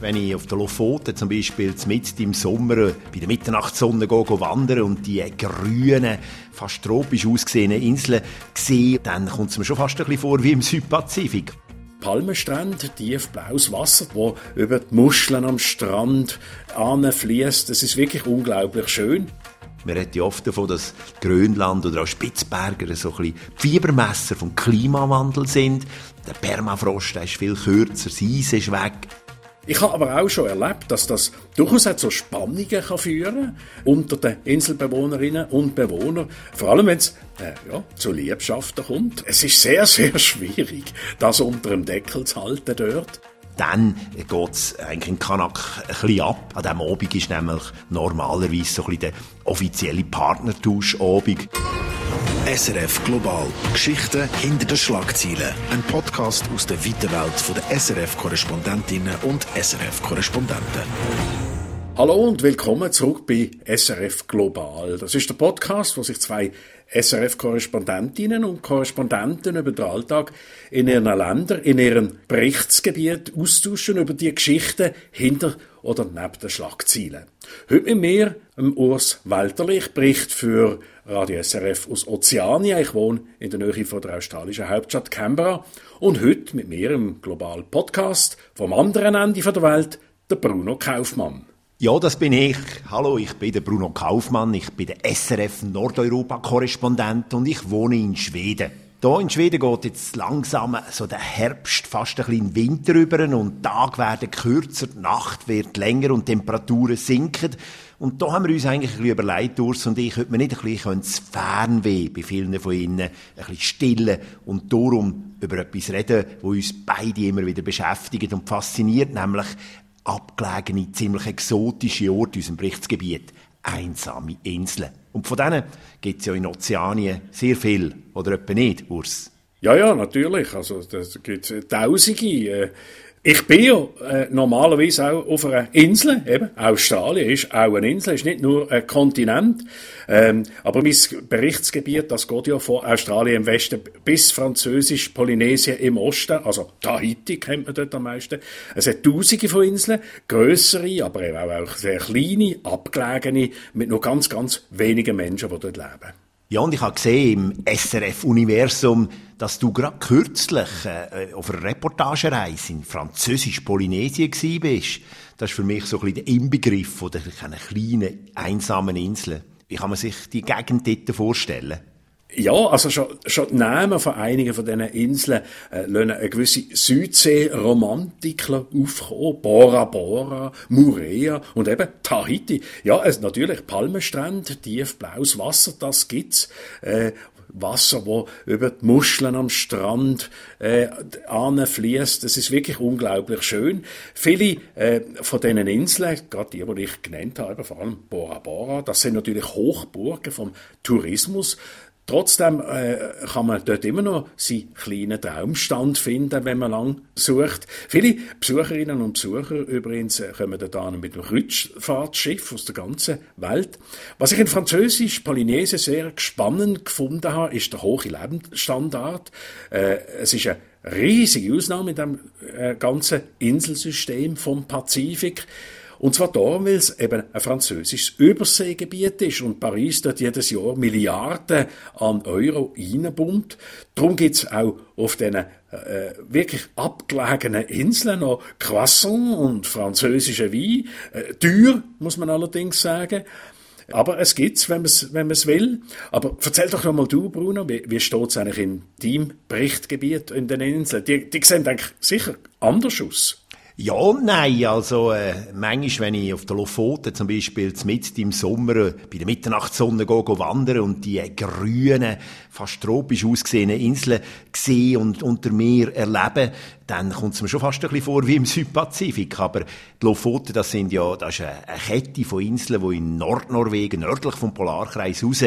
Wenn ich auf der Lofoten zum Beispiel mit im Sommer bei der Mitternachtssonne gehe, wandern und die grünen, fast tropisch ausgesehenen Inseln sehe, dann kommt es mir schon fast ein bisschen vor wie im Südpazifik. Palmenstrand, tiefblaues Wasser, wo über die Muscheln am Strand fließt. Das ist wirklich unglaublich schön. Man redet ja oft davon, dass Grönland oder auch Spitzberger so ein bisschen Fiebermesser vom Klimawandel sind. Der Permafrost der ist viel kürzer, das Eis ist weg. Ich habe aber auch schon erlebt, dass das durchaus auch zu Spannungen kann führen unter den Inselbewohnerinnen und Bewohnern. Vor allem, wenn es äh, ja, zu Liebschaften kommt. Es ist sehr, sehr schwierig, das unter dem Deckel zu halten dort. Dann geht es eigentlich in Kanak ein bisschen ab. An diesem Abend ist nämlich normalerweise so ein bisschen der offizielle Partnertausch-Abend. SRF Global. Geschichten hinter den Schlagzeilen. Ein Podcast aus der weiten Welt der SRF-Korrespondentinnen und SRF-Korrespondenten. Hallo und willkommen zurück bei SRF Global. Das ist der Podcast, wo sich zwei SRF-Korrespondentinnen und Korrespondenten über den Alltag in ihren Ländern, in ihrem Berichtsgebiet austauschen über die Geschichten hinter oder neben den Schlagzeilen. Heute mit mir, Urs Walterlich, Bericht für Radio SRF aus Ozeania. Ich wohne in der Nähe von der australischen Hauptstadt Canberra. Und heute mit mir im Global Podcast vom anderen Ende der Welt, der Bruno Kaufmann. Ja, das bin ich. Hallo, ich bin der Bruno Kaufmann. Ich bin der SRF Nordeuropa-Korrespondent und ich wohne in Schweden. Hier in Schweden geht jetzt langsam so der Herbst fast ein bisschen in Winter über und Tag werden kürzer, die Nacht wird länger und Temperaturen sinken. Und da haben wir uns eigentlich ein bisschen überlegt, Urs und ich, ob wir nicht ein bisschen das Fernweh bei vielen von ihnen ein bisschen stillen und darum über etwas reden, wo uns beide immer wieder beschäftigt und fasziniert, nämlich abgelegene, ziemlich exotische Orte in unserem Berichtsgebiet, einsame Inseln. Und von denen gibt es ja in Ozeanien sehr viel, oder etwa nicht, Urs? Ja, ja, natürlich. Also, das gibt Tausende. Ich bin ja äh, normalerweise auch auf einer Insel, eben. Australien ist auch eine Insel, ist nicht nur ein Kontinent. Ähm, aber mein Berichtsgebiet, das geht ja von Australien im Westen bis Französisch-Polynesien im Osten, also Tahiti kennt man dort am meisten. Es hat tausende von Inseln, grössere, aber eben auch sehr kleine, abgelegene, mit nur ganz, ganz wenigen Menschen, die dort leben. Ja, und ich habe gesehen im SRF-Universum, dass du gerade kürzlich äh, auf einer Reportagereise in Französisch-Polynesien bist. Das ist für mich so ein bisschen der Inbegriff von der kleinen, einsamen Insel. Wie kann man sich die Gegend dort vorstellen? Ja, also schon, schon die Namen von einigen von diesen Inseln äh, lassen eine gewisse Südsee-Romantik aufkommen. Bora Bora, Murea und eben Tahiti. Ja, es, natürlich Palmenstrand, tiefblaues Wasser, das gibt's. Äh, Wasser, wo über die Muscheln am Strand äh, fließt. Das ist wirklich unglaublich schön. Viele äh, von diesen Inseln, gerade die, die ich genannt habe, vor allem Bora Bora, das sind natürlich Hochburgen vom Tourismus. Trotzdem äh, kann man dort immer noch seinen kleinen Traumstand finden, wenn man lang sucht. Viele Besucherinnen und Besucher übrigens äh, kommen dort mit einem Kreuzfahrtschiff aus der ganzen Welt. Was ich in Französisch Polynesien sehr spannend gefunden habe, ist der hohe Lebensstandard. Äh, es ist eine riesige Ausnahme in dem äh, ganzen Inselsystem vom Pazifik. Und zwar darum, weil es eben ein französisches Überseegebiet ist und Paris dort jedes Jahr Milliarden an Euro reinbummt. Darum gibt's auch auf diesen äh, wirklich abgelegenen Inseln noch Croissant und französische Wein. Äh, teuer, muss man allerdings sagen. Aber es gibt's, wenn man es wenn man's will. Aber erzähl doch noch mal du, Bruno, wie, wie steht's eigentlich in deinem Berichtgebiet in den Inseln? Die, die sehen eigentlich sicher anders aus. Ja und nein. Also, äh, manchmal, wenn ich auf der Lofoten zum Beispiel mit im Sommer äh, bei der Mitternachtssonne gehe, gehe wandern und die äh, grünen, fast tropisch ausgesehenen Inseln sehe und unter mir erlebe, dann kommt es mir schon fast ein bisschen vor wie im Südpazifik. Aber die Lofoten, das sind ja, das ist eine Kette von Inseln, die in Nordnorwegen, nördlich vom Polarkreis raus,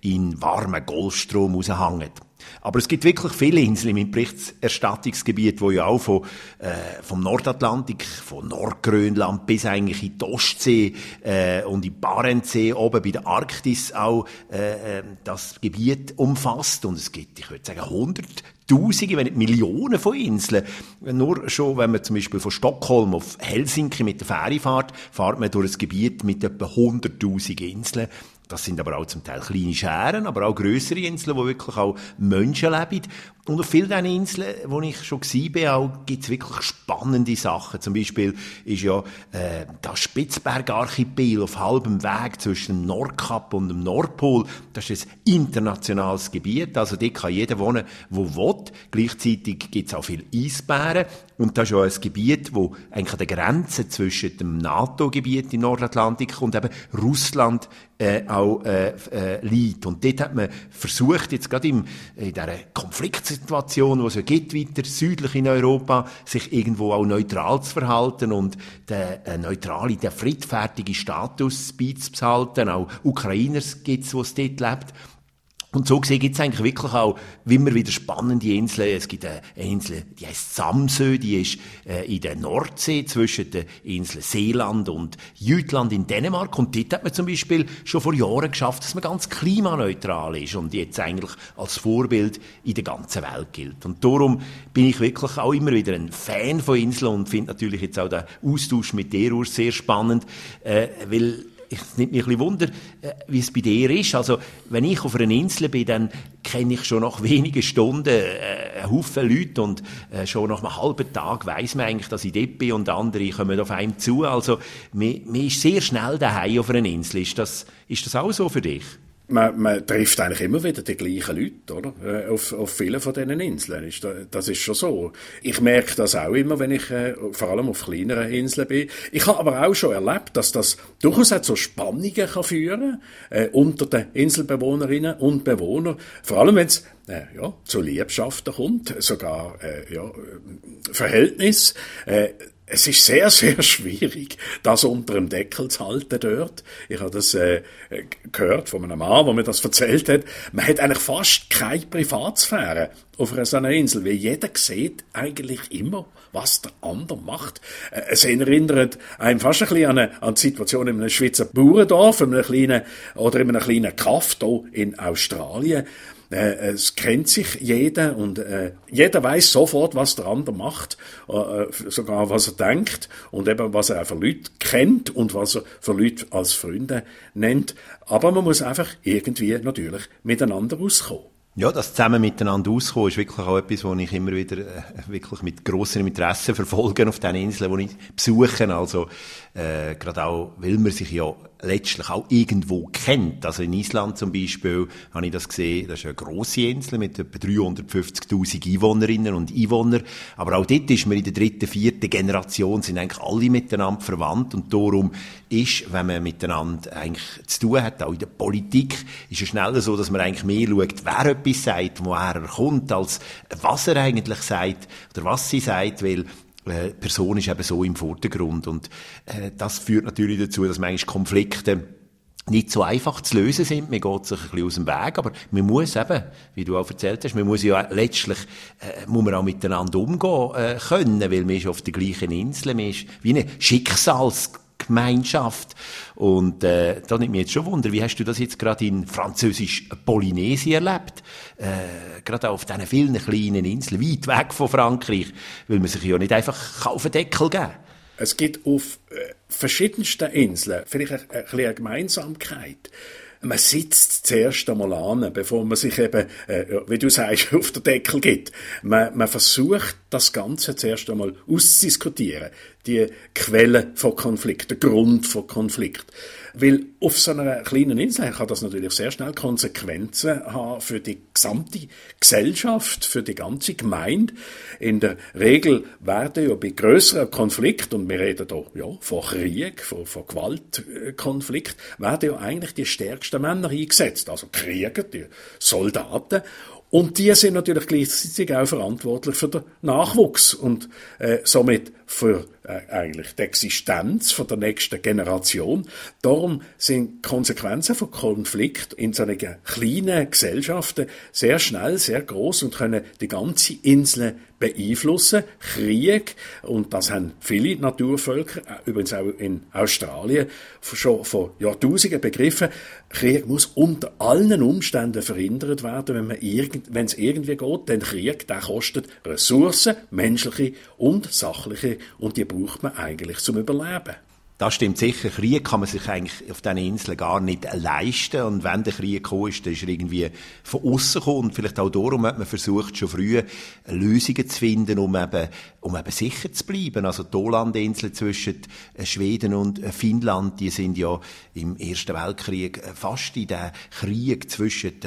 in warmen Golfstrom raushängen. Aber es gibt wirklich viele Inseln im Berichterstattungsgebiet, wo ja auch von, äh, vom Nordatlantik, von Nordgrönland bis eigentlich in die Ostsee äh, und in Barentssee oben bei der Arktis auch äh, äh das Gebiet umfasst. Und es gibt, ich würde sagen, Hunderttausende, wenn nicht Millionen von Inseln. Nur schon, wenn man zum Beispiel von Stockholm auf Helsinki mit der Fähre fährt, fährt man durch ein Gebiet mit etwa 100.000 Inseln. Das sind aber auch zum Teil kleine Scheren, aber auch größere Inseln, wo wirklich auch Menschen leben. Und auf vielen dieser Inseln, wo ich schon war, gibt es wirklich spannende Sachen. Zum Beispiel ist ja äh, das Spitzbergarchipel auf halbem Weg zwischen dem Nordkap und dem Nordpol. Das ist ein internationales Gebiet, also dort kann jeder wohnen, wo will. Gleichzeitig gibt es auch viele Eisbären. Und das ist ja ein Gebiet, wo eigentlich an der Grenze zwischen dem NATO-Gebiet im Nordatlantik und eben Russland äh, auch äh, äh, liegt. Und dort hat man versucht, jetzt gerade im, in dieser Konfliktsituation, die es ja gibt, weiter südlich in Europa, sich irgendwo auch neutral zu verhalten und den äh, neutralen, den friedfertigen Status beizubehalten. Auch Ukrainer gibt es, die es dort lebt. Und so gesehen gibt es eigentlich wirklich auch immer wieder spannende Inseln. Es gibt eine Insel, die heißt Samsö, die ist äh, in der Nordsee zwischen den Inseln Seeland und Jütland in Dänemark. Und dort hat man zum Beispiel schon vor Jahren geschafft, dass man ganz klimaneutral ist und jetzt eigentlich als Vorbild in der ganzen Welt gilt. Und darum bin ich wirklich auch immer wieder ein Fan von Inseln und finde natürlich jetzt auch den Austausch mit dir sehr spannend, äh, weil es nimmt mich ein bisschen Wunder, äh, wie es bei dir ist. Also, wenn ich auf einer Insel bin, dann kenne ich schon nach wenigen Stunden äh, einen Haufen Leute und äh, schon nach einem halben Tag weiß man eigentlich, dass ich dort bin und andere kommen auf einem zu. Also, man, man ist sehr schnell daheim auf einer Insel. Ist das, ist das auch so für dich? Man, man trifft eigentlich immer wieder die gleichen Leute, oder? Äh, auf, auf vielen von diesen Inseln. Das ist schon so. Ich merke das auch immer, wenn ich äh, vor allem auf kleineren Inseln bin. Ich habe aber auch schon erlebt, dass das durchaus auch zu Spannungen kann führen äh, unter den Inselbewohnerinnen und Bewohnern. Vor allem, wenn es äh, ja, zu Liebschaften kommt, sogar äh, ja, Verhältnis. Äh, es ist sehr, sehr schwierig, das unter dem Deckel zu halten dort. Ich habe das äh, gehört von einem Mann, der mir das erzählt hat. Man hat eigentlich fast keine Privatsphäre auf einer so Insel, weil jeder sieht eigentlich immer, was der andere macht. Äh, es erinnert einem fast ein bisschen an, eine, an die Situation in einem Schweizer Bauerndorf, in einem kleinen, oder in einem kleinen Kaff hier in Australien. Äh, es kennt sich jeder und äh, jeder weiß sofort, was der andere macht, äh, sogar was er denkt und eben was er auch für Leute kennt und was er für Leute als Freunde nennt. Aber man muss einfach irgendwie natürlich miteinander auskommen. Ja, das zusammen miteinander auskommen ist wirklich auch etwas, was ich immer wieder äh, wirklich mit grossem Interesse verfolge auf den Inseln, die ich besuche. Also äh, gerade auch, weil man sich ja letztlich auch irgendwo kennt. Also in Island zum Beispiel habe ich das gesehen, das ist eine grosse Insel mit etwa 350'000 Einwohnerinnen und Einwohnern. Aber auch dort ist man in der dritten, vierten Generation, sind eigentlich alle miteinander verwandt und darum ist, wenn man miteinander eigentlich zu tun hat, auch in der Politik, ist es schneller so, dass man eigentlich mehr schaut, wer etwas sagt, woher er kommt, als was er eigentlich sagt oder was sie sagt, weil äh, Person ist eben so im Vordergrund. Und äh, das führt natürlich dazu, dass manchmal Konflikte nicht so einfach zu lösen sind. Man geht sich ein bisschen aus dem Weg, aber man muss eben, wie du auch erzählt hast, man muss ja letztlich, äh, muss man auch miteinander umgehen äh, können, weil man ist auf der gleichen Insel, man ist wie eine Schicksals Gemeinschaft. Und äh, da nimmt mich jetzt schon Wunder, wie hast du das jetzt gerade in französisch Polynesien erlebt? Äh, gerade auf diesen vielen kleinen Inseln, weit weg von Frankreich, weil man sich ja nicht einfach auf den Deckel geben Es gibt auf äh, verschiedensten Inseln vielleicht eine, eine, eine Gemeinsamkeit man sitzt zuerst einmal an, bevor man sich eben, äh, wie du sagst, auf den Deckel geht. Man, man versucht, das Ganze zuerst einmal auszudiskutieren. Die Quelle von Konflikt, der Grund von Konflikt. Weil auf so einer kleinen Insel kann das natürlich sehr schnell Konsequenzen haben für die gesamte Gesellschaft, für die ganze Gemeinde. In der Regel werden ja bei größeren Konflikten, und wir reden da ja, von Krieg, von, von Gewaltkonflikt, werden ja eigentlich die stärksten Männer eingesetzt. Also Krieger, die Soldaten. Und die sind natürlich gleichzeitig auch verantwortlich für den Nachwuchs und äh, somit für äh, eigentlich die Existenz von der nächsten Generation. Darum sind Konsequenzen von Konflikt in so einer kleinen Gesellschaften sehr schnell, sehr groß und können die ganze Insel beeinflussen. Krieg, und das haben viele Naturvölker, äh, übrigens auch in Australien, schon vor Jahrtausenden begriffen, Krieg muss unter allen Umständen verhindert werden, wenn man irgend, wenn es irgendwie geht, denn Krieg, der kostet Ressourcen, menschliche und sachliche, und die braucht man eigentlich zum Überleben. Das stimmt sicher. Krieg kann man sich eigentlich auf diesen Inseln gar nicht leisten. Und wenn der Krieg gekommen ist, dann ist er irgendwie von außen gekommen. Und vielleicht auch darum hat man versucht, schon früh Lösungen zu finden, um eben, um eben sicher zu bleiben. Also die Ålandinseln zwischen Schweden und Finnland, die sind ja im Ersten Weltkrieg fast in den Krieg zwischen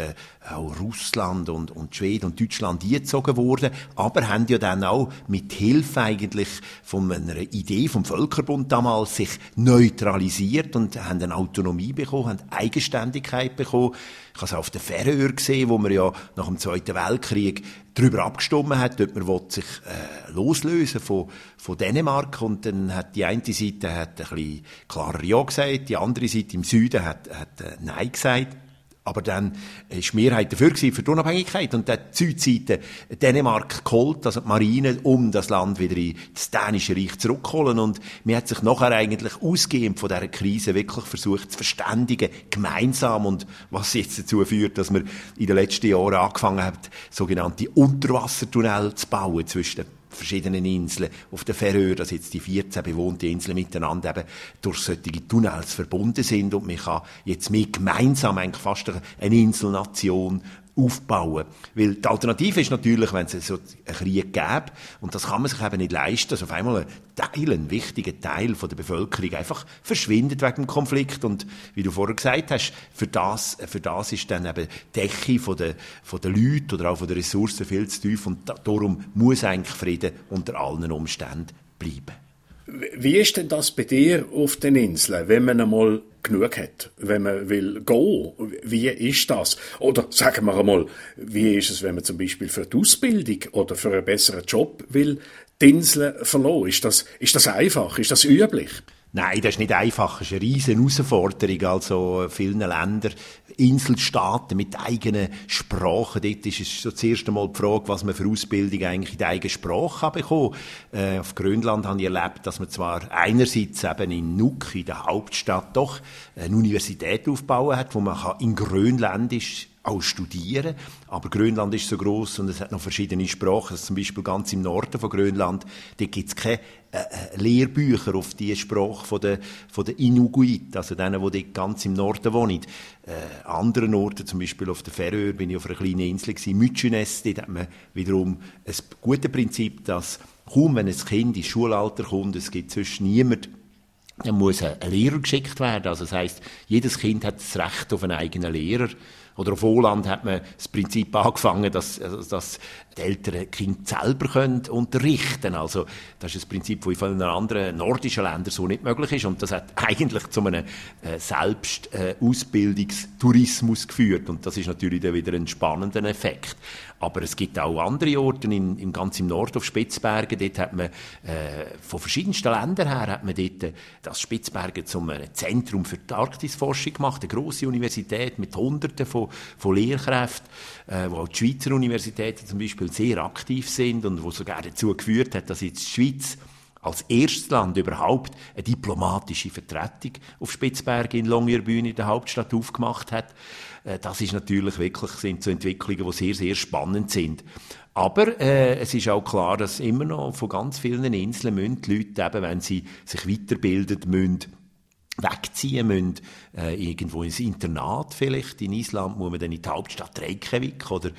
auch Russland und, und Schweden und Deutschland eingezogen worden, aber haben ja dann auch mit Hilfe eigentlich von einer Idee vom Völkerbund damals sich neutralisiert und haben eine Autonomie bekommen, haben Eigenständigkeit bekommen. Ich habe es auf der Färöer gesehen, wo man ja nach dem Zweiten Weltkrieg darüber abgestimmt hat, ob man sich äh, loslösen von, von Dänemark und dann hat die eine Seite hat ein bisschen klarer Ja gesagt, die andere Seite im Süden hat, hat äh, Nein gesagt. Aber dann ist die Mehrheit dafür gewesen, für die Unabhängigkeit. Und dann die Südseite Dänemark geholt, also die Marine, um das Land wieder ins Dänische Reich zurückzuholen. Und man hat sich nachher eigentlich ausgehend von dieser Krise wirklich versucht zu verständigen, gemeinsam. Und was jetzt dazu führt, dass man in den letzten Jahren angefangen hat, sogenannte Unterwassertunnel zu bauen zwischen verschiedenen Inseln. Auf der Färöer, dass jetzt die 14 bewohnten Inseln miteinander eben durch solche Tunnels verbunden sind. Und man kann jetzt mehr gemeinsam eigentlich fast eine Inselnation aufbauen. Weil die Alternative ist natürlich, wenn es so einen Krieg gäbe, und das kann man sich eben nicht leisten, dass auf einmal ein Teil, ein wichtiger Teil von der Bevölkerung einfach verschwindet wegen dem Konflikt. Und wie du vorher gesagt hast, für das, für das ist dann eben die Decke von der, von der Leute oder auch von der Ressourcen viel zu tief und darum muss eigentlich Frieden unter allen Umständen bleiben. Wie ist denn das bei dir auf den Inseln, wenn man einmal genug hat, wenn man will gehen? Wie ist das? Oder sagen wir einmal, wie ist es, wenn man zum Beispiel für die Ausbildung oder für einen besseren Job will, die Inseln verloren? Ist das, ist das einfach? Ist das üblich? Nein, das ist nicht einfach. Das ist eine riesige Herausforderung. Also, vielen Ländern, Inselstaaten mit eigenen Sprachen. Dort ist es so das erste Mal die Frage, was man für Ausbildung eigentlich in der eigenen Sprache bekommen äh, Auf Grönland habe ich erlebt, dass man zwar einerseits eben in Nuuk, in der Hauptstadt, doch eine Universität aufbauen hat, wo man in Grönländisch auch studieren. Aber Grönland ist so groß und es hat noch verschiedene Sprachen. Also zum Beispiel ganz im Norden von Grönland, da gibt es keine äh, äh, Lehrbücher auf die Sprache von der, von der Inuit, also denen, die ganz im Norden wohnen. Äh, anderen Orten, zum Beispiel auf der Färöer, bin ich auf einer kleinen Insel gewesen, Mykonos, dort hat man wiederum ein gutes Prinzip, dass kaum wenn ein Kind ins Schulalter kommt, es gibt sonst niemand, dann muss ein Lehrer geschickt werden. Also das heißt, jedes Kind hat das Recht auf einen eigenen Lehrer. Oder auf Holland hat man das Prinzip angefangen, dass, also, dass die Eltern Kind selber können unterrichten Also das ist ein Prinzip, das in vielen anderen nordischen Ländern so nicht möglich ist. Und das hat eigentlich zu einem äh, Selbstausbildungstourismus äh, geführt. Und das ist natürlich dann wieder ein spannender Effekt. Aber es gibt auch andere Orte in, im ganz im Norden auf Spitzbergen. Dort hat man äh, von verschiedensten Ländern her hat man dort äh, das Spitzbergen zum äh, Zentrum für die Arktisforschung gemacht. Eine große Universität mit Hunderten von, von Lehrkräften, äh, wo auch die Schweizer Universitäten zum Beispiel sehr aktiv sind und wo sogar dazu geführt hat, dass jetzt die Schweiz als erstes Land überhaupt eine diplomatische Vertretung auf Spitzbergen in Longyearbyen in der Hauptstadt aufgemacht hat. Äh, das ist natürlich wirklich, sind so Entwicklungen, die sehr, sehr spannend sind. Aber äh, es ist auch klar, dass immer noch von ganz vielen Inseln müssen die Leute eben, wenn sie sich weiterbilden, müssen wegziehen müssen, äh, irgendwo ins Internat vielleicht. In Island muss man dann in die Hauptstadt Reykjavik oder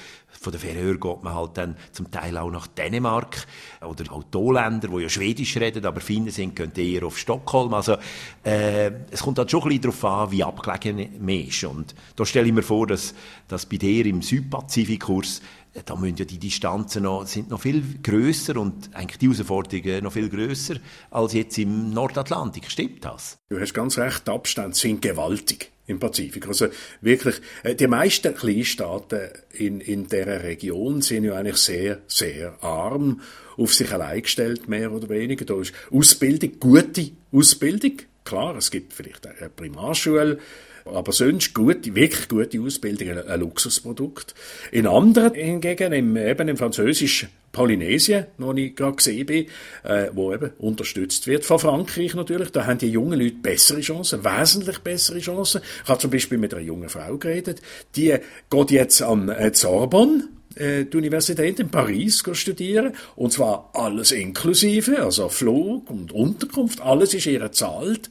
von der Färöer geht man halt dann zum Teil auch nach Dänemark oder auch die Länder, die ja Schwedisch reden, aber Finnen sind, gehen eher auf Stockholm. Also äh, es kommt halt schon ein bisschen darauf an, wie abgelegen man ist. Und da stelle ich mir vor, dass, dass bei dir im Südpazifikkurs da müssen ja die Distanzen noch, sind noch viel größer und eigentlich die Herausforderungen noch viel größer als jetzt im Nordatlantik. Stimmt das? Du hast ganz recht, die Abstände sind gewaltig im Pazifik. Also wirklich, äh, die meisten Kleinstaaten in, in dieser Region sind ja eigentlich sehr, sehr arm, auf sich allein gestellt, mehr oder weniger. Da ist Ausbildung, gute Ausbildung. Klar, es gibt vielleicht eine Primarschule, aber sonst gute, wirklich gute Ausbildung, ein, Luxusprodukt. In anderen hingegen, im, eben im französischen Polynesien, noch ich gerade gesehen bin, äh, wo eben unterstützt wird von Frankreich natürlich, da haben die jungen Leute bessere Chancen, wesentlich bessere Chancen. Ich habe zum Beispiel mit einer jungen Frau geredet, die geht jetzt an äh, Sorbonne, äh, die Universität in Paris studieren. Und zwar alles inklusive, also Flug und Unterkunft, alles ist ihr zahlt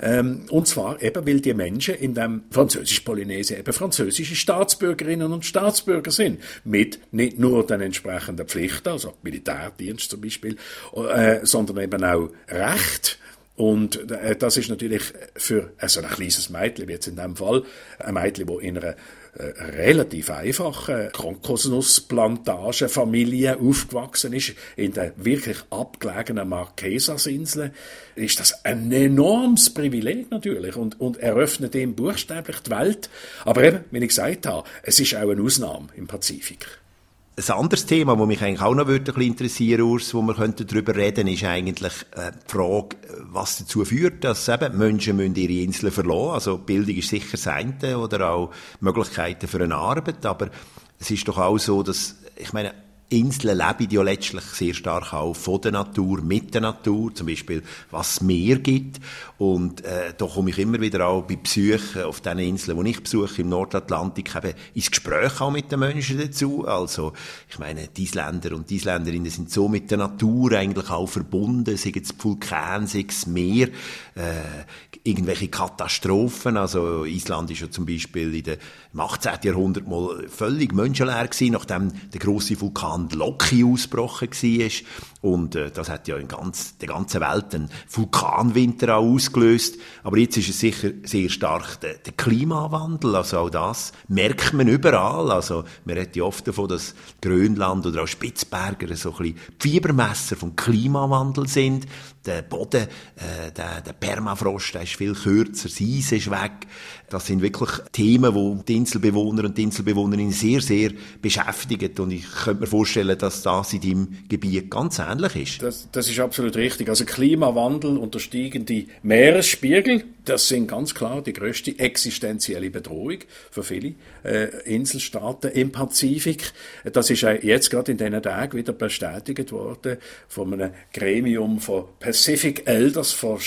ähm, und zwar eben, weil die Menschen in dem französisch-Polynesien eben französische Staatsbürgerinnen und Staatsbürger sind, mit nicht nur den entsprechenden Pflichten, also Militärdienst zum Beispiel, äh, sondern eben auch Recht, und äh, das ist natürlich für so ein kleines Mädchen, wie jetzt in dem Fall, ein Mädchen, das in einer relativ einfache Kokosnussplantagenfamilie aufgewachsen ist, in der wirklich abgelegenen Marquesasinseln, ist das ein enormes Privileg natürlich und, und eröffnet ihm buchstäblich die Welt. Aber eben, wie ich gesagt habe, es ist auch eine Ausnahme im Pazifik. Ein anderes Thema, das mich eigentlich auch noch würde interessieren Urs, wo wir darüber reden ist eigentlich äh, die Frage, was dazu führt, dass eben Menschen müssen ihre Inseln verlassen. Also Bildung ist sicher das eine oder auch Möglichkeiten für eine Arbeit, aber es ist doch auch so, dass, ich meine, Inseln leben ja letztlich sehr stark auch von der Natur, mit der Natur, zum Beispiel was es Meer gibt. Und äh, da komme ich immer wieder auch bei Besuchen auf den Inseln, die ich besuche im Nordatlantik, eben ins Gespräch auch mit den Menschen dazu. Also ich meine, die Isländer und die Isländerinnen sind so mit der Natur eigentlich auch verbunden, sei es Vulkan, sei es Meer, äh, irgendwelche Katastrophen. Also Island ist ja zum Beispiel in der, im 18. Jahrhundert mal völlig menschenleer gewesen, nachdem der große Vulkan Loki ausgebrochen war. Und äh, das hat ja in ganz, der ganzen Welt einen Vulkanwinter auch ausgelöst. Aber jetzt ist es sicher sehr stark der, der Klimawandel. Also auch das merkt man überall. Also man redet ja oft davon, dass Grönland oder auch Spitzberger so ein bisschen Fiebermesser vom Klimawandel sind. Der Boden, äh, der, der Permafrost, der ist viel kürzer, das Eis ist weg. Das sind wirklich Themen, die die Inselbewohner und die Inselbewohnerinnen sehr, sehr beschäftigen. Und ich könnte mir vorstellen, dass das in deinem Gebiet ganz ähnlich ist. Das, das ist absolut richtig. Also Klimawandel und der steigende Meeresspiegel, das sind ganz klar die größte existenzielle Bedrohung für viele äh, Inselstaaten im Pazifik. Das ist äh, jetzt gerade in diesen Tagen wieder bestätigt worden von einem Gremium von Pacific Elders, von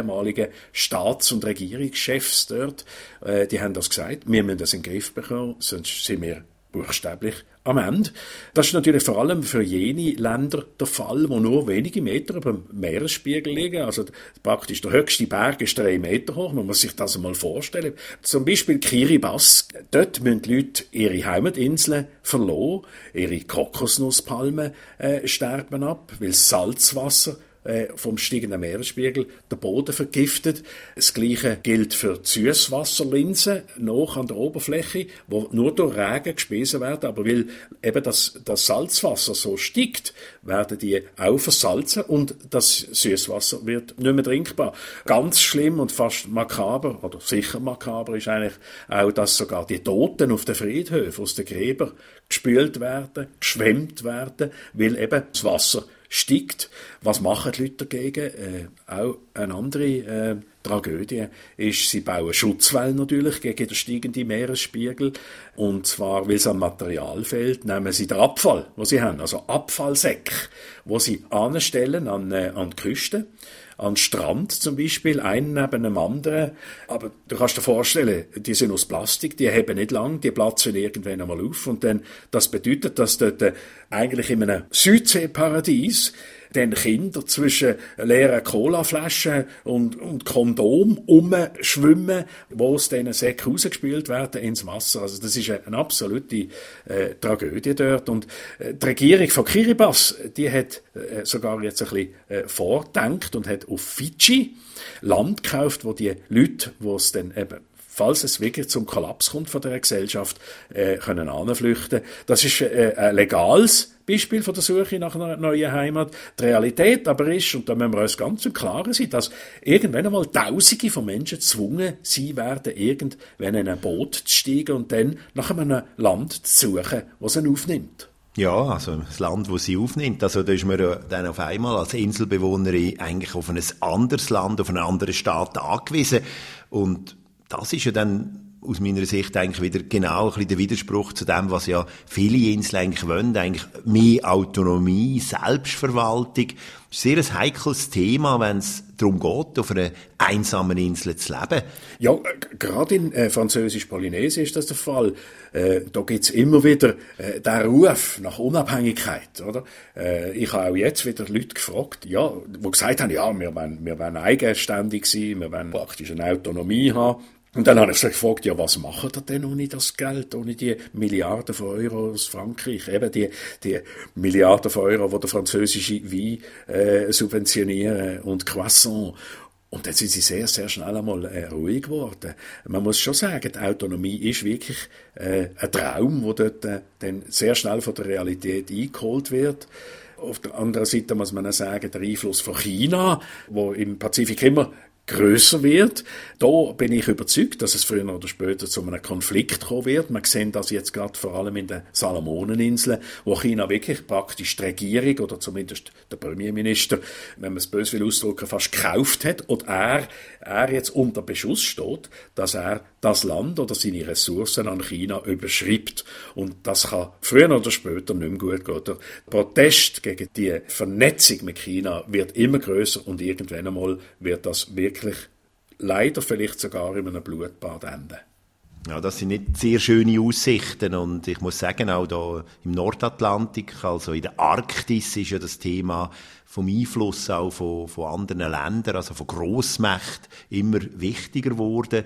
ehemaligen Staats- und Regierungschefs dort. Äh, die haben das gesagt. Wir müssen das in den Griff bekommen, sonst sind wir buchstäblich am Ende. Das ist natürlich vor allem für jene Länder der Fall, wo nur wenige Meter über dem Meeresspiegel liegen. Also praktisch der höchste Berg ist drei Meter hoch. Man muss sich das einmal vorstellen. Zum Beispiel Kiribati. Dort müssen die Leute ihre Heimatinseln verloren. Ihre Kokosnusspalmen äh, sterben ab, weil Salzwasser vom steigenden Meeresspiegel der Boden vergiftet. Das Gleiche gilt für die Süßwasserlinsen noch an der Oberfläche, wo nur durch Regen gespeisen werden, aber weil eben das, das Salzwasser so steigt, werden die auch versalzen und das Süßwasser wird nicht mehr trinkbar. Ganz schlimm und fast makaber, oder sicher makaber ist eigentlich auch, dass sogar die Toten auf den Friedhöfen aus den Gräbern gespült werden, geschwemmt werden, weil eben das Wasser steigt. Was machen die Leute dagegen? Äh, auch eine andere äh, Tragödie ist, sie bauen Schutzwellen natürlich gegen den steigenden Meeresspiegel. Und zwar, weil es an Material fehlt, nehmen sie den Abfall, wo sie haben, also Abfallsäcke, wo sie anstellen an, äh, an die Küste an Strand zum Beispiel, einen neben dem anderen. Aber du kannst dir vorstellen, die sind aus Plastik, die haben nicht lang, die platzen irgendwann einmal auf. Und dann, das bedeutet, dass dort äh, eigentlich in einem Südseeparadies dann Kinder zwischen leeren Colaflaschen und, und Kondom umschwimmen, wo aus diesen Säcken rausgespült werden ins Wasser. Also das ist eine absolute äh, Tragödie dort. Und äh, die Regierung von Kiribati, die hat äh, sogar jetzt ein bisschen äh, vordenkt und hat auf Fidschi Land gekauft, wo die Leute, wo es dann eben falls es wirklich zum Kollaps kommt von der Gesellschaft, äh, können anflüchten. Das ist äh, ein legales Beispiel von der Suche nach einer neuen Heimat. Die Realität aber ist, und da müssen wir uns ganz im Klaren sein, dass irgendwann einmal Tausende von Menschen gezwungen sein werden, irgendwann in ein Boot zu steigen und dann nach einem Land zu suchen, das sie aufnimmt. Ja, also das Land, wo sie aufnimmt. Also da ist man dann auf einmal als Inselbewohnerin eigentlich auf ein anderes Land, auf einen anderen Staat angewiesen. Und das ist ja dann aus meiner Sicht eigentlich wieder genau ein bisschen der Widerspruch zu dem, was ja viele Inseln eigentlich wollen, eigentlich mehr Autonomie, Selbstverwaltung. Das ist sehr ein heikles Thema, wenn es darum geht, auf einer einsamen Insel zu leben. Ja, gerade in äh, Französisch-Polynesien ist das der Fall. Äh, da gibt's immer wieder äh, den Ruf nach Unabhängigkeit, oder? Äh, ich habe auch jetzt wieder Leute gefragt, ja, die gesagt haben, ja, wir wollen, wir wollen eigenständig sein, wir wollen praktisch eine Autonomie haben. Und dann habe ich sich gefragt, ja, was machen ihr denn ohne das Geld, ohne die Milliarden von Euro aus Frankreich? Eben die, die Milliarden von Euro, die der französische Wein äh, subventionieren und Croissant. Und dann sind sie sehr, sehr schnell einmal äh, ruhig geworden. Man muss schon sagen, die Autonomie ist wirklich äh, ein Traum, wo dort äh, dann sehr schnell von der Realität eingeholt wird. Auf der anderen Seite muss man auch sagen, der Einfluss von China, wo im Pazifik immer größer wird. Da bin ich überzeugt, dass es früher oder später zu einem Konflikt kommen wird. Man sehen das jetzt gerade vor allem in den Salomoneninseln, wo China wirklich praktisch die Regierung oder zumindest der Premierminister, wenn man es böse will ausdrücken, fast gekauft hat und er, er jetzt unter Beschuss steht, dass er das Land oder seine Ressourcen an China überschreibt. Und das kann früher oder später nicht mehr gut gehen. Der Protest gegen die Vernetzung mit China wird immer größer und irgendwann einmal wird das wirklich leider vielleicht sogar in einem Blutbad enden. Ja, das sind nicht sehr schöne Aussichten und ich muss sagen, auch da im Nordatlantik, also in der Arktis ist ja das Thema vom Einfluss auch von, von anderen Ländern, also von Grossmächten, immer wichtiger geworden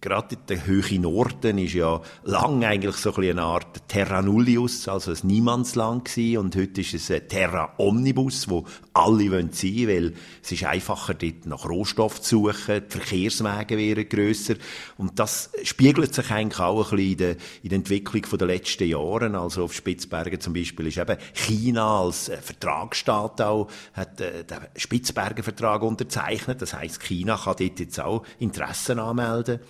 gerade der höhe Norden ist ja lang eigentlich so ein eine Art Terra Nullius, also ein Niemandsland gewesen. Und heute ist es ein Terra Omnibus, wo alle wollen sein, weil es ist einfacher, dort nach Rohstoff zu suchen, die Verkehrswege wären grösser. Und das spiegelt sich eigentlich auch ein bisschen in der, in der Entwicklung der letzten Jahre. Also auf Spitzbergen zum Beispiel ist eben China als äh, Vertragsstaat auch, hat äh, den Spitzbergen Vertrag unterzeichnet. Das heißt, China kann dort jetzt auch Interessen anmelden.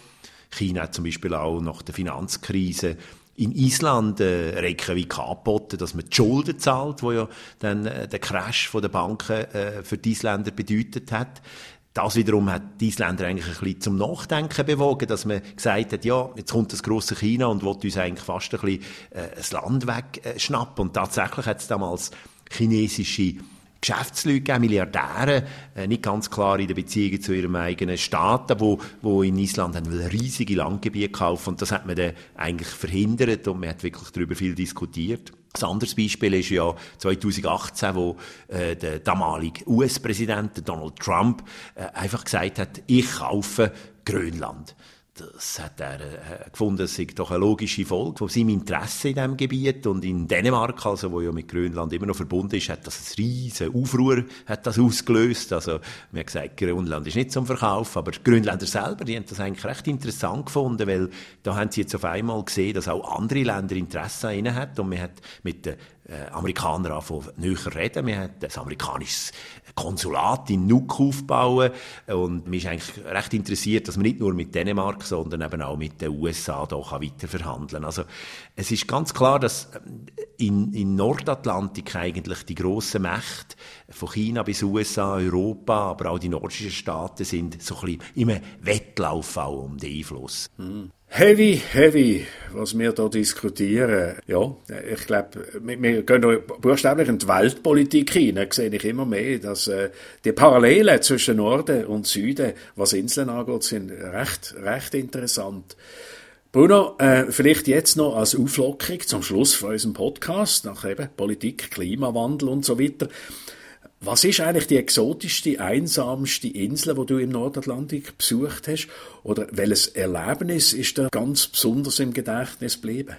China hat zum Beispiel auch nach der Finanzkrise in Island äh, Reykjavik angeboten, dass man die Schulden zahlt, wo ja dann äh, der Crash von der Banken äh, für die Isländer bedeutet hat. Das wiederum hat die Isländer eigentlich ein bisschen zum Nachdenken bewogen, dass man gesagt hat, ja, jetzt kommt das große China und will uns eigentlich fast ein bisschen äh, das Land wegschnappen. Und tatsächlich hat es damals chinesische Geschäftsleute gegeben, Milliardäre, äh, nicht ganz klar in den Beziehungen zu ihrem eigenen Staat, wo, wo in Island haben riesige Landgebiete kaufen und das hat man dann eigentlich verhindert und man hat wirklich darüber viel diskutiert. Ein anderes Beispiel ist ja 2018, wo äh, der damalige US-Präsident Donald Trump äh, einfach gesagt hat, ich kaufe Grönland das hat er äh, gefunden, es sei doch eine logische Folge von seinem Interesse in diesem Gebiet. Und in Dänemark, also, wo ja mit Grönland immer noch verbunden ist, hat das ein riesen Aufruhr hat das ausgelöst. Also, man hat gesagt, Grönland ist nicht zum Verkauf, aber die Grönländer selber, die haben das eigentlich recht interessant gefunden, weil da haben sie jetzt auf einmal gesehen, dass auch andere Länder Interesse an ihnen haben. Und man hat mit den äh, Amerikaner anfangen näher reden. Wir haben ein amerikanisches Konsulat in Nuuk aufbauen und mir ist eigentlich recht interessiert, dass man nicht nur mit Dänemark, sondern eben auch mit den USA da weiter verhandeln Also es ist ganz klar, dass äh, in, in Nordatlantik eigentlich die grossen Mächte von China bis USA, Europa, aber auch die nordischen Staaten sind so ein bisschen im Wettlauf auch um den Einfluss. Mhm. Heavy, heavy, was wir da diskutieren. Ja, ich glaube, wir, wir gehen buchstäblich in die Weltpolitik hinein. Da sehe ich immer mehr, dass äh, die Parallelen zwischen Norden und Süden, was Inseln angeht, sind recht, recht interessant. Bruno, äh, vielleicht jetzt noch als Auflockerung zum Schluss von unserem Podcast, nach eben Politik, Klimawandel und so weiter. Was ist eigentlich die exotischste, einsamste Insel, wo du im Nordatlantik besucht hast? Oder welches Erlebnis ist da ganz besonders im Gedächtnis geblieben?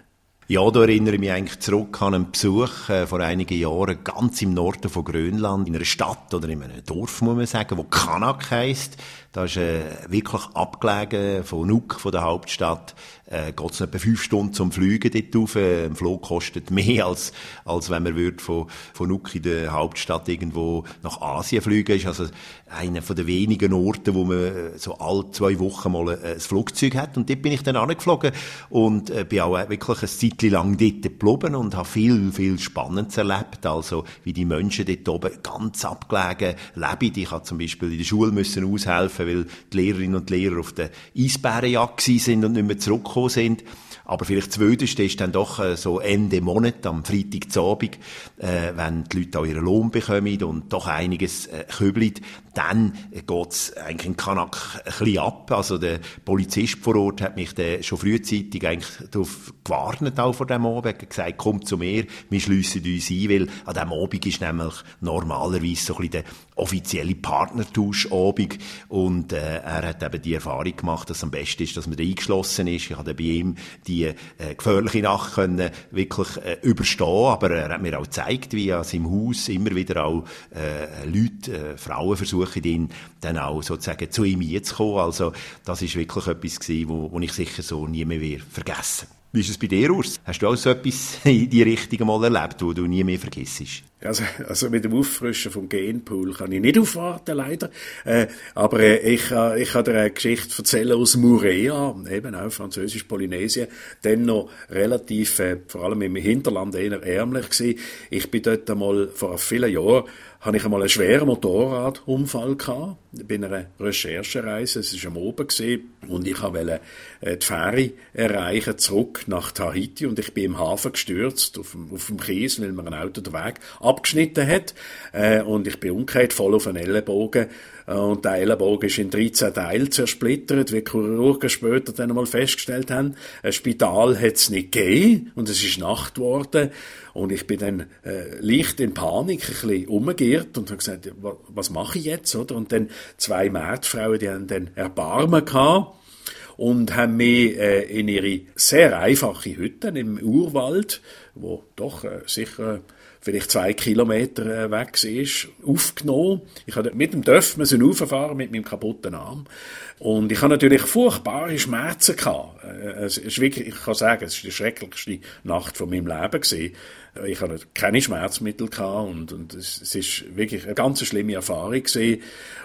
Ja, da erinnere ich mich eigentlich zurück an einen Besuch äh, vor einigen Jahren ganz im Norden von Grönland, in einer Stadt oder in einem Dorf, muss man sagen, wo Kanak heisst. Da ist äh, wirklich abgelegen von Nuuk, von der Hauptstadt, äh, geht es etwa fünf Stunden zum Fliegen dort rauf. Äh, ein Flug kostet mehr, als, als wenn man würde von, von Nuuk in der Hauptstadt irgendwo nach Asien fliegen. Ist also einer von den wenigen Orten, wo man äh, so alle zwei Wochen mal ein, ein Flugzeug hat. Und dort bin ich dann angeflogen und äh, bin auch wirklich ein Zeit lang dort geblieben und habe viel, viel Spannendes erlebt. Also, wie die Menschen dort oben ganz abgelegen leben. Ich habe zum Beispiel in der Schule müssen aushelfen, weil die Lehrerinnen und Lehrer auf der Eisbärenjagd sind und nicht mehr zurückgekommen sind. Aber vielleicht das Wildeste ist dann doch äh, so Ende Monat, am Freitagabend, äh, wenn die Leute auch ihren Lohn bekommen und doch einiges äh, kübelt, dann geht's eigentlich in Kanak ein bisschen ab. Also der Polizist vor Ort hat mich dann schon frühzeitig eigentlich darauf gewarnt, auch vor dem Abend, hat gesagt, komm zu mir, wir schliessen uns ein, weil an diesem Abend ist nämlich normalerweise so ein bisschen der offizielle Partnertauschabend und äh, er hat eben die Erfahrung gemacht, dass es am besten ist, dass man da eingeschlossen ist. Ich habe bei ihm die äh, gefährliche Nacht können wirklich äh, überstehen, aber er hat mir auch gezeigt, wie an seinem Haus immer wieder auch äh, Leute, äh, Frauen versuchen, ihn dann auch sozusagen zu ihm zu kommen. Also das ist wirklich etwas gewesen, wo, wo ich sicher so nie mehr vergessen wie ist es bei dir, Urs? Hast du auch so etwas in die Richtung mal erlebt, wo du nie mehr vergisst? Also, also mit dem Auffrischen vom Genpool kann ich nicht aufwarten, leider. Äh, aber äh, ich, äh, ich kann dir eine Geschichte erzählen aus Murea, eben auch französisch-Polynesien, dann noch relativ, äh, vor allem im Hinterland eher ärmlich gewesen. Ich bin dort einmal vor vielen Jahren habe ich einmal einen schweren Motorradunfall gehabt, bei einer Recherchereise, es war am Oben gewesen, und ich wollte äh, die Fähre erreichen, zurück nach Tahiti, und ich bin im Hafen gestürzt, auf auf dem Kies, weil mir ein Auto den Weg abgeschnitten hat, äh, und ich bin umgekehrt, voll auf einen Ellenbogen, äh, und der Ellenbogen ist in 13 Teile zersplittert, wie Chirurgen später dann einmal festgestellt haben. Ein Spital hat es nicht gegeben, und es ist Nacht geworden, und ich bin dann äh, leicht in Panik ein bisschen umgeirrt und habe gesagt, was mache ich jetzt? Oder? Und dann zwei Mädfrauen, die haben dann Erbarmen gehabt und haben mich äh, in ihre sehr einfache Hütte im Urwald, wo doch äh, sicher vielleicht zwei Kilometer äh, weg ist, aufgenommen. Ich hatte mit dem Dörf müssen rauffahren mit meinem kaputten Arm. Und ich habe natürlich furchtbare Schmerzen gehabt. Äh, es ist wirklich, ich kann sagen, es ist die schrecklichste Nacht von meinem Leben gewesen. Ich hatte keine Schmerzmittel gehabt und, und es, es wirklich eine ganz schlimme Erfahrung gewesen.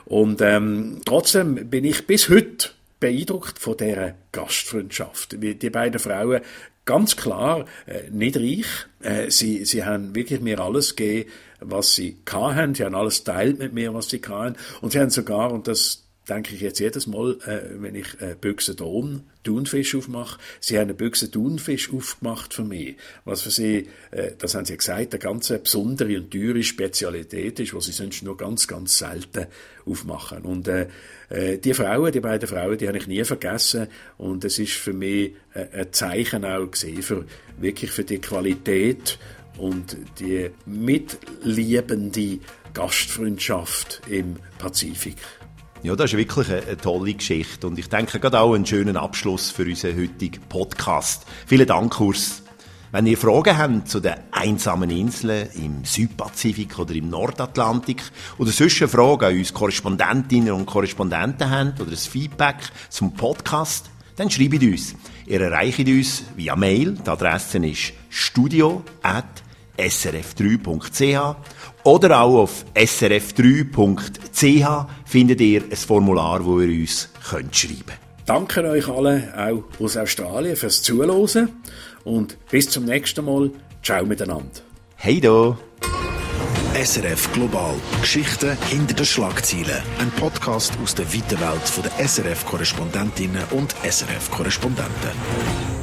Und ähm, trotzdem bin ich bis heute beeindruckt von dieser Gastfreundschaft. Die beiden Frauen ganz klar äh, nicht reich. Äh, sie, sie haben wirklich mir alles gegeben, was sie hatten. Sie haben alles teilt mit mir, was sie hatten. Und sie haben sogar, und das denke ich jetzt jedes Mal, äh, wenn ich äh, Büchse Don, Thunfisch aufmache. Sie haben eine Büchse Thunfisch aufgemacht für mich. Was für sie, äh, das haben sie gesagt, eine ganz besondere und teure Spezialität ist, was sie sonst nur ganz, ganz selten aufmachen. Und äh, äh, die Frauen, die beiden Frauen, die habe ich nie vergessen. Und es ist für mich äh, ein Zeichen auch gesehen für wirklich für die Qualität und die mitliebende Gastfreundschaft im Pazifik. Ja, das ist wirklich eine, eine, tolle Geschichte und ich denke gerade auch einen schönen Abschluss für unseren heutigen Podcast. Vielen Dank, Urs. Wenn ihr Fragen habt zu den einsamen Inseln im Südpazifik oder im Nordatlantik oder sonst Fragen an uns Korrespondentinnen und Korrespondenten habt oder ein Feedback zum Podcast, dann schreibt uns. Ihr erreicht uns via Mail. Die Adresse ist studio.srf3.ch oder auch auf srf3.ch findet ihr ein Formular, wo ihr uns könnt schreiben könnt. Danke euch alle auch aus Australien fürs Zuhören und bis zum nächsten Mal. Ciao miteinander. Hey do! SRF Global. Geschichten hinter den Schlagzeilen. Ein Podcast aus der weiten Welt der SRF-Korrespondentinnen und SRF-Korrespondenten.